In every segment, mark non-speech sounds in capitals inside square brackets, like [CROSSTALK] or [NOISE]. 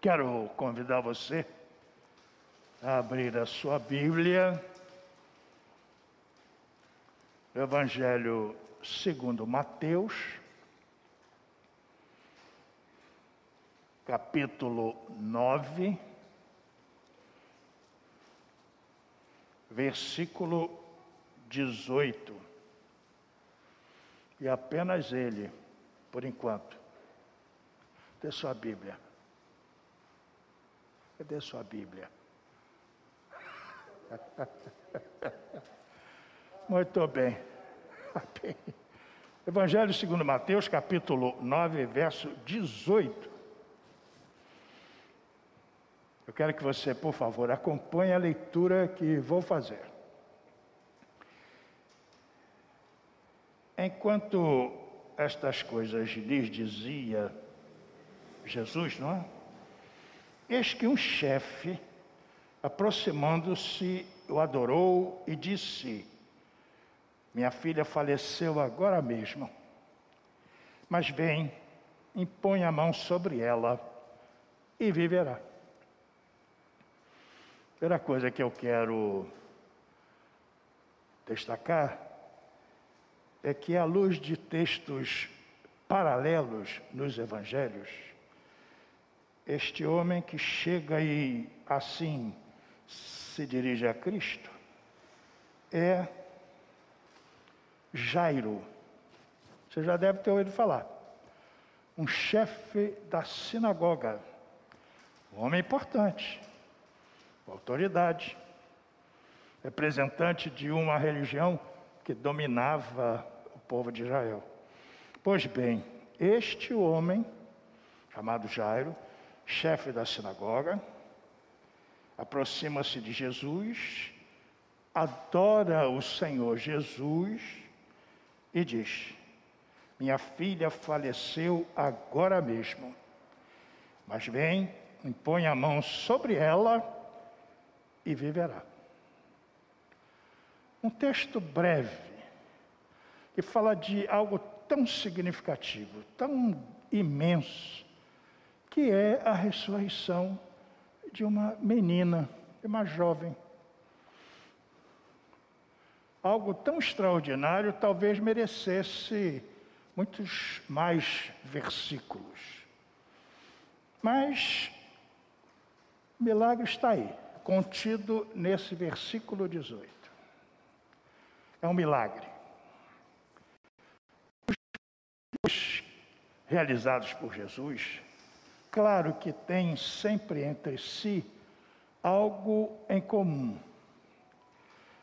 Quero convidar você a abrir a sua Bíblia, Evangelho segundo Mateus, capítulo 9, versículo 18. E apenas ele, por enquanto. Dê sua Bíblia. Cadê sua Bíblia? [LAUGHS] Muito bem. [LAUGHS] Evangelho segundo Mateus, capítulo 9, verso 18. Eu quero que você, por favor, acompanhe a leitura que vou fazer. Enquanto estas coisas lhes dizia Jesus, não é? Eis que um chefe, aproximando-se, o adorou e disse: Minha filha faleceu agora mesmo, mas vem, impõe a mão sobre ela e viverá. Primeira coisa que eu quero destacar é que, à luz de textos paralelos nos evangelhos, este homem que chega e assim se dirige a Cristo é Jairo. Você já deve ter ouvido falar. Um chefe da sinagoga. Um homem importante autoridade, representante de uma religião que dominava o povo de Israel. Pois bem, este homem, chamado Jairo, chefe da sinagoga, aproxima-se de Jesus, adora o Senhor Jesus e diz: Minha filha faleceu agora mesmo, mas vem, impõe a mão sobre ela e viverá. Um texto breve, que fala de algo tão significativo, tão imenso, que é a ressurreição de uma menina, de uma jovem. Algo tão extraordinário talvez merecesse muitos mais versículos. Mas o milagre está aí contido nesse versículo 18. É um milagre. Os realizados por Jesus, claro que têm sempre entre si algo em comum,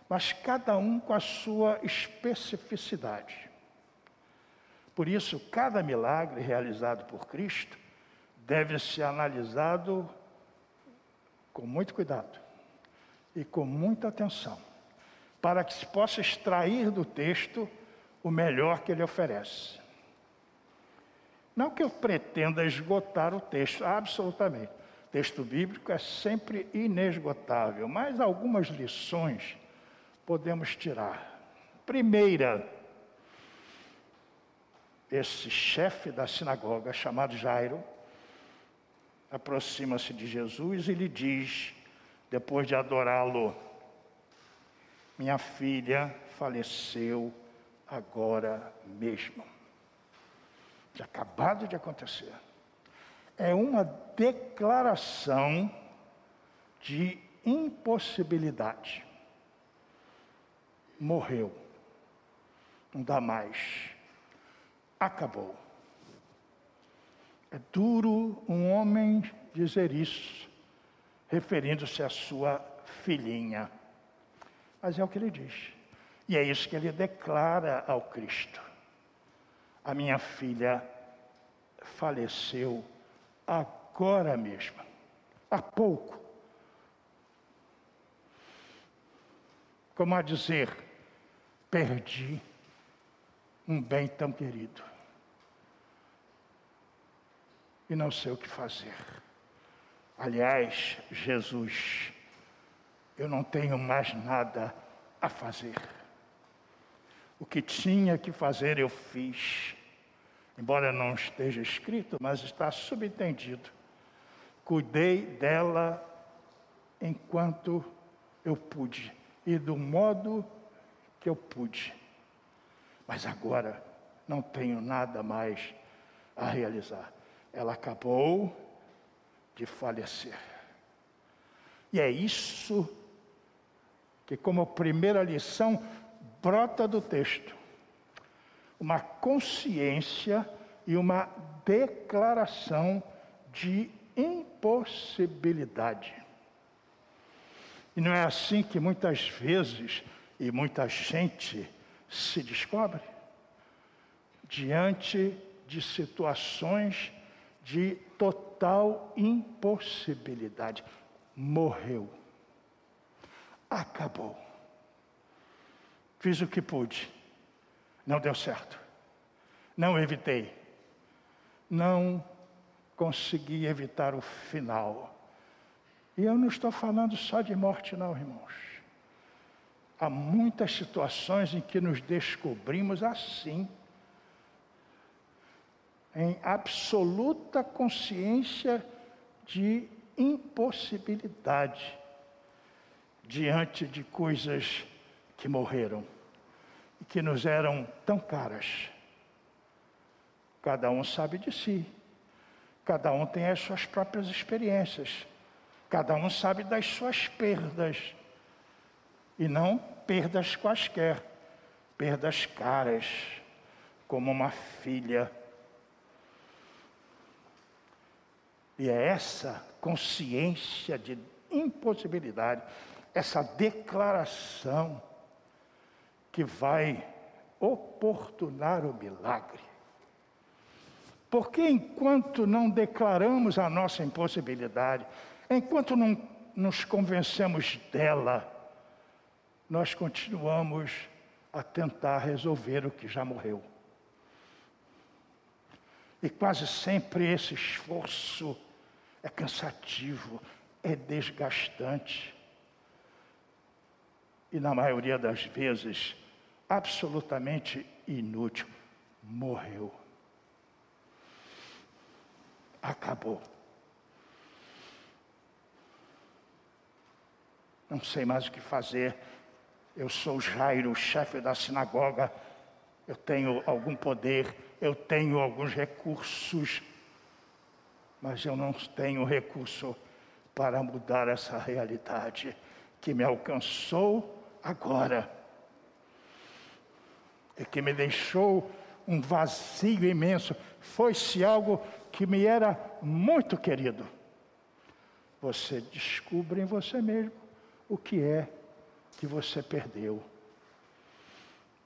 mas cada um com a sua especificidade. Por isso, cada milagre realizado por Cristo deve ser analisado com muito cuidado e com muita atenção, para que se possa extrair do texto o melhor que ele oferece. Não que eu pretenda esgotar o texto, absolutamente. O texto bíblico é sempre inesgotável, mas algumas lições podemos tirar. Primeira, esse chefe da sinagoga, chamado Jairo, aproxima-se de Jesus e lhe diz, depois de adorá-lo, minha filha faleceu agora mesmo. Tinha acabado de acontecer. É uma declaração de impossibilidade. Morreu. Não dá mais. Acabou. É duro um homem dizer isso, referindo-se à sua filhinha. Mas é o que ele diz. E é isso que ele declara ao Cristo. A minha filha faleceu agora mesmo, há pouco. Como a dizer, perdi um bem tão querido e não sei o que fazer. Aliás, Jesus, eu não tenho mais nada a fazer. O que tinha que fazer eu fiz. Embora não esteja escrito, mas está subentendido. cuidei dela enquanto eu pude e do modo que eu pude. Mas agora não tenho nada mais a realizar. Ela acabou de falecer. E é isso que, como primeira lição, brota do texto. Uma consciência e uma declaração de impossibilidade. E não é assim que muitas vezes e muita gente se descobre diante de situações de total impossibilidade. Morreu. Acabou. Fiz o que pude. Não deu certo. Não evitei. Não consegui evitar o final. E eu não estou falando só de morte, não, irmãos. Há muitas situações em que nos descobrimos assim, em absoluta consciência de impossibilidade diante de coisas que morreram e que nos eram tão caras. Cada um sabe de si, cada um tem as suas próprias experiências. Cada um sabe das suas perdas. E não perdas quaisquer, perdas caras, como uma filha. E é essa consciência de impossibilidade, essa declaração que vai oportunar o milagre. Porque enquanto não declaramos a nossa impossibilidade, Enquanto não nos convencemos dela, nós continuamos a tentar resolver o que já morreu. E quase sempre esse esforço é cansativo, é desgastante. E na maioria das vezes, absolutamente inútil. Morreu. Acabou. não sei mais o que fazer. Eu sou Jairo, chefe da sinagoga. Eu tenho algum poder, eu tenho alguns recursos, mas eu não tenho recurso para mudar essa realidade que me alcançou agora e que me deixou um vazio imenso. Foi-se algo que me era muito querido. Você descobre em você mesmo o que é que você perdeu.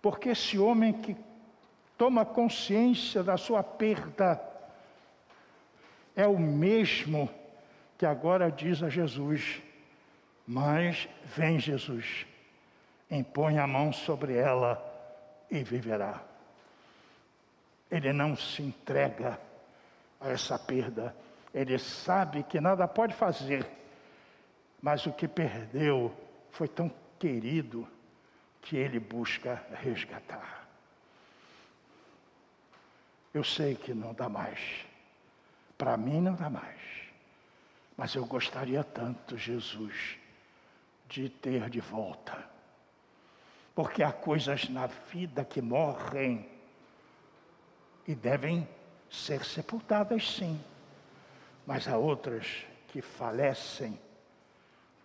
Porque esse homem que toma consciência da sua perda é o mesmo que agora diz a Jesus: Mas vem Jesus, impõe a mão sobre ela e viverá. Ele não se entrega a essa perda, ele sabe que nada pode fazer mas o que perdeu foi tão querido que ele busca resgatar. Eu sei que não dá mais. Para mim não dá mais. Mas eu gostaria tanto, Jesus, de ter de volta. Porque há coisas na vida que morrem e devem ser sepultadas, sim. Mas há outras que falecem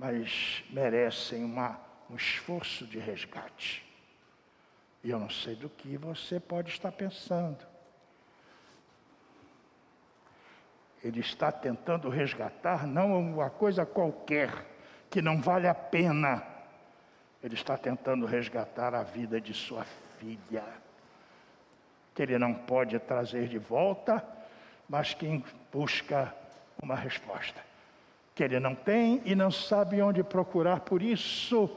mas merecem uma, um esforço de resgate. E eu não sei do que você pode estar pensando. Ele está tentando resgatar não uma coisa qualquer que não vale a pena. Ele está tentando resgatar a vida de sua filha, que ele não pode trazer de volta, mas quem busca uma resposta que ele não tem e não sabe onde procurar, por isso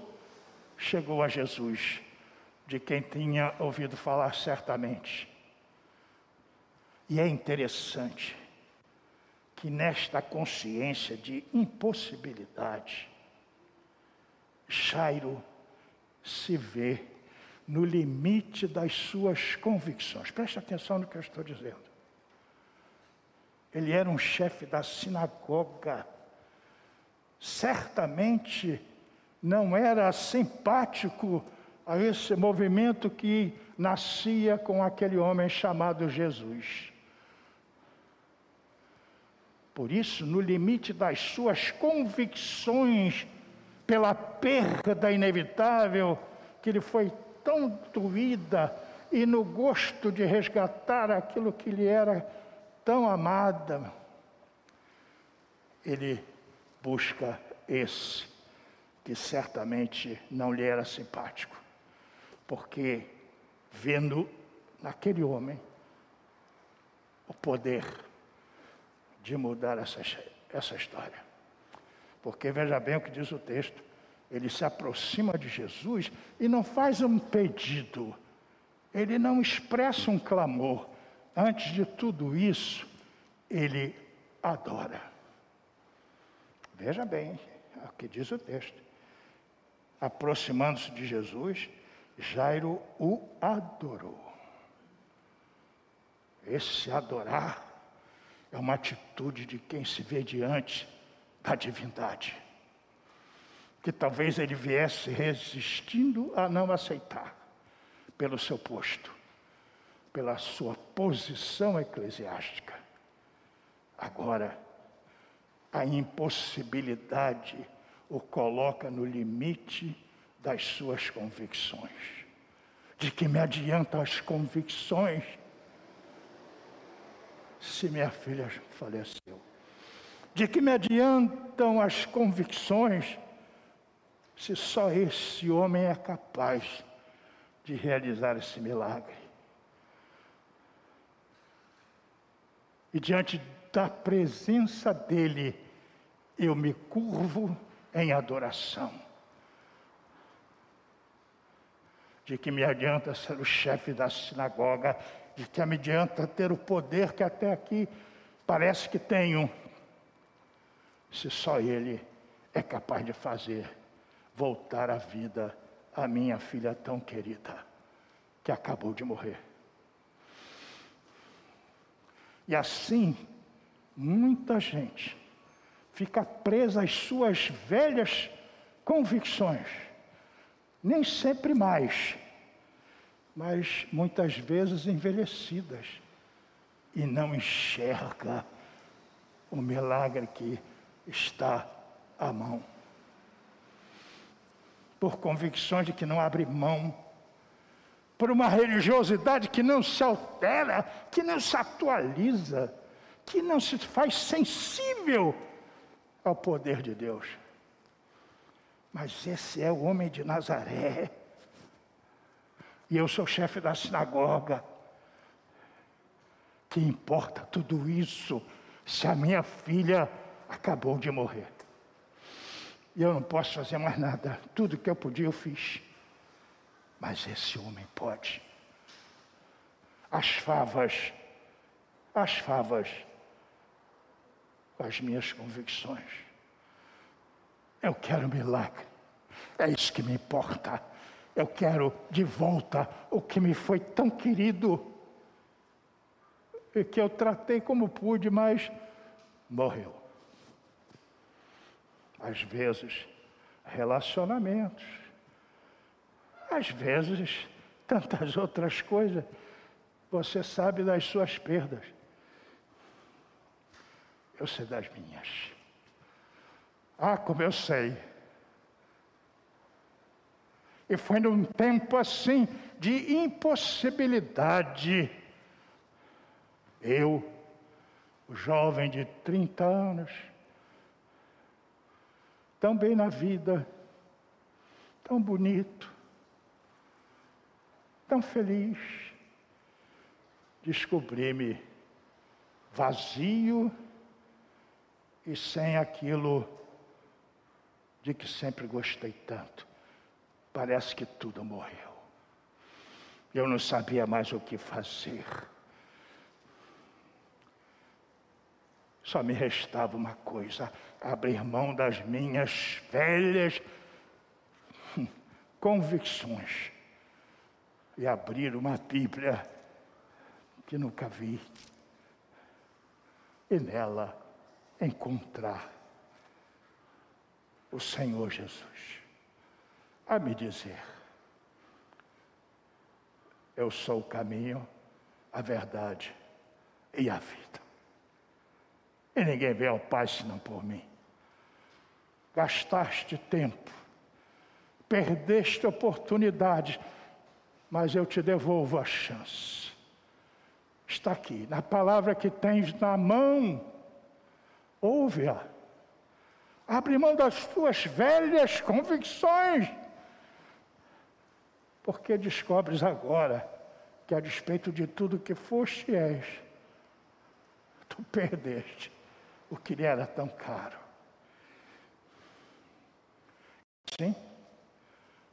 chegou a Jesus, de quem tinha ouvido falar certamente. E é interessante que nesta consciência de impossibilidade, Jairo se vê no limite das suas convicções. Preste atenção no que eu estou dizendo. Ele era um chefe da sinagoga. Certamente não era simpático a esse movimento que nascia com aquele homem chamado Jesus. Por isso, no limite das suas convicções, pela perda inevitável que lhe foi tão doída, e no gosto de resgatar aquilo que lhe era tão amada, ele busca esse que certamente não lhe era simpático, porque vendo naquele homem o poder de mudar essa, essa história. Porque veja bem o que diz o texto: ele se aproxima de Jesus e não faz um pedido, ele não expressa um clamor. Antes de tudo isso, ele adora. Veja bem é o que diz o texto. Aproximando-se de Jesus, Jairo o adorou. Esse adorar é uma atitude de quem se vê diante da divindade. Que talvez ele viesse resistindo a não aceitar, pelo seu posto, pela sua posição eclesiástica. Agora, a impossibilidade o coloca no limite das suas convicções. De que me adiantam as convicções se minha filha faleceu? De que me adiantam as convicções se só esse homem é capaz de realizar esse milagre? E diante da presença dele, eu me curvo em adoração. De que me adianta ser o chefe da sinagoga, de que me adianta ter o poder que até aqui parece que tenho, se só Ele é capaz de fazer voltar à vida a minha filha tão querida, que acabou de morrer. E assim, muita gente fica presa às suas velhas convicções, nem sempre mais, mas muitas vezes envelhecidas, e não enxerga o milagre que está à mão. Por convicções de que não abre mão, por uma religiosidade que não se altera, que não se atualiza, que não se faz sensível ao poder de Deus. Mas esse é o homem de Nazaré. E eu sou chefe da sinagoga. Que importa tudo isso se a minha filha acabou de morrer? E eu não posso fazer mais nada. Tudo que eu podia eu fiz. Mas esse homem pode. As favas, as favas com as minhas convicções. Eu quero milagre. É isso que me importa. Eu quero de volta o que me foi tão querido e que eu tratei como pude, mas morreu. Às vezes, relacionamentos. Às vezes, tantas outras coisas. Você sabe das suas perdas eu sei das minhas. Ah, como eu sei. E foi num tempo assim de impossibilidade. Eu, o jovem de 30 anos, tão bem na vida, tão bonito, tão feliz, descobri-me vazio e sem aquilo de que sempre gostei tanto. Parece que tudo morreu. Eu não sabia mais o que fazer. Só me restava uma coisa: abrir mão das minhas velhas convicções e abrir uma Bíblia que nunca vi e nela encontrar o Senhor Jesus. A me dizer, eu sou o caminho, a verdade e a vida. E ninguém vê ao Pai senão por mim. Gastaste tempo, perdeste oportunidade, mas eu te devolvo a chance. Está aqui, na palavra que tens na mão, ouve-a. Abre mão das tuas velhas convicções, porque descobres agora que, a despeito de tudo que foste e és, tu perdeste o que lhe era tão caro. Sim,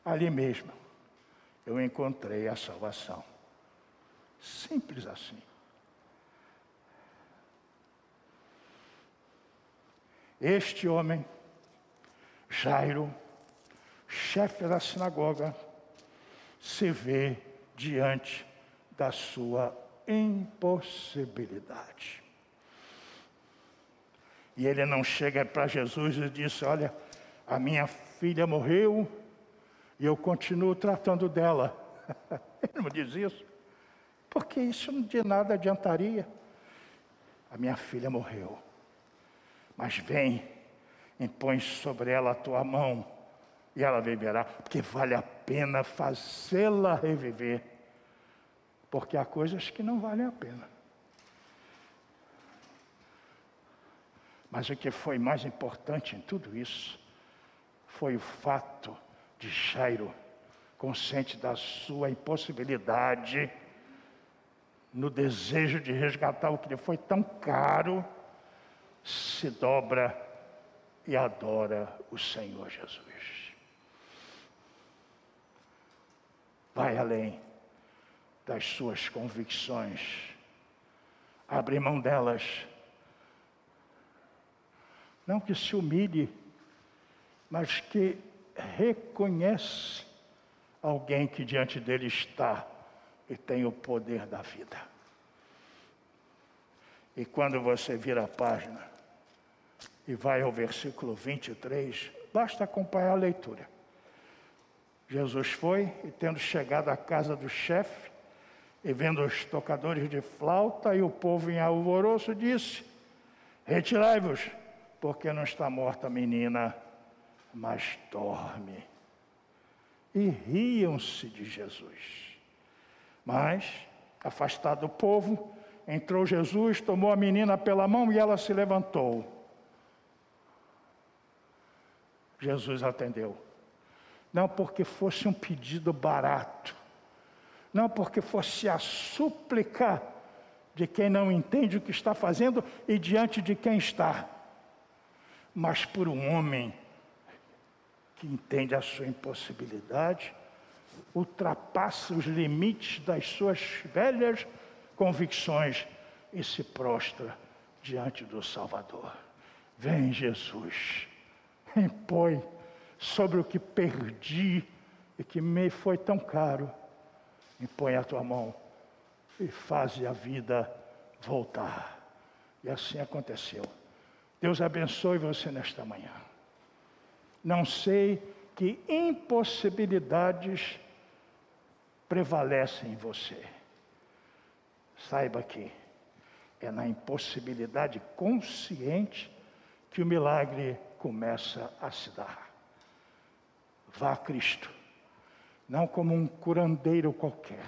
ali mesmo eu encontrei a salvação. Simples assim. Este homem, Jairo, chefe da sinagoga, se vê diante da sua impossibilidade. E ele não chega para Jesus e diz: Olha, a minha filha morreu e eu continuo tratando dela. [LAUGHS] ele não diz isso, porque isso de nada adiantaria. A minha filha morreu, mas vem, impõe sobre ela a tua mão e ela viverá, porque vale a pena fazê-la reviver, porque há coisas que não valem a pena. Mas o que foi mais importante em tudo isso foi o fato de Jairo, consciente da sua impossibilidade, no desejo de resgatar o que lhe foi tão caro, se dobra e adora o Senhor Jesus. Vai além das suas convicções, abre mão delas não que se humilhe, mas que reconhece alguém que diante dele está e tem o poder da vida. E quando você vira a página e vai ao versículo 23, basta acompanhar a leitura. Jesus foi e, tendo chegado à casa do chefe, e vendo os tocadores de flauta e o povo em alvoroço, disse: Retirai-vos porque não está morta a menina, mas dorme. E riam-se de Jesus. Mas, afastado do povo, entrou Jesus, tomou a menina pela mão e ela se levantou. Jesus atendeu. Não porque fosse um pedido barato, não porque fosse a súplica de quem não entende o que está fazendo e diante de quem está mas por um homem que entende a sua impossibilidade, ultrapassa os limites das suas velhas convicções e se prostra diante do Salvador. Vem, Jesus, impõe sobre o que perdi e que me foi tão caro, impõe a tua mão e faz a vida voltar. E assim aconteceu. Deus abençoe você nesta manhã. Não sei que impossibilidades prevalecem em você. Saiba que é na impossibilidade consciente que o milagre começa a se dar. Vá a Cristo, não como um curandeiro qualquer,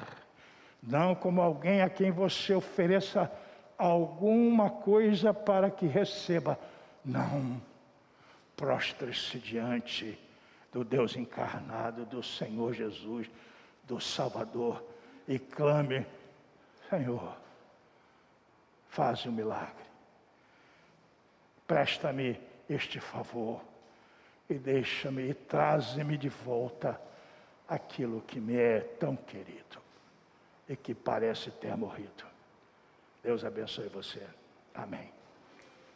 não como alguém a quem você ofereça alguma coisa para que receba. Não. Prostre-se diante do Deus encarnado, do Senhor Jesus, do Salvador, e clame: Senhor, faz um milagre. Presta-me este favor e deixa-me e traze-me de volta aquilo que me é tão querido e que parece ter morrido. Deus abençoe você. Amém.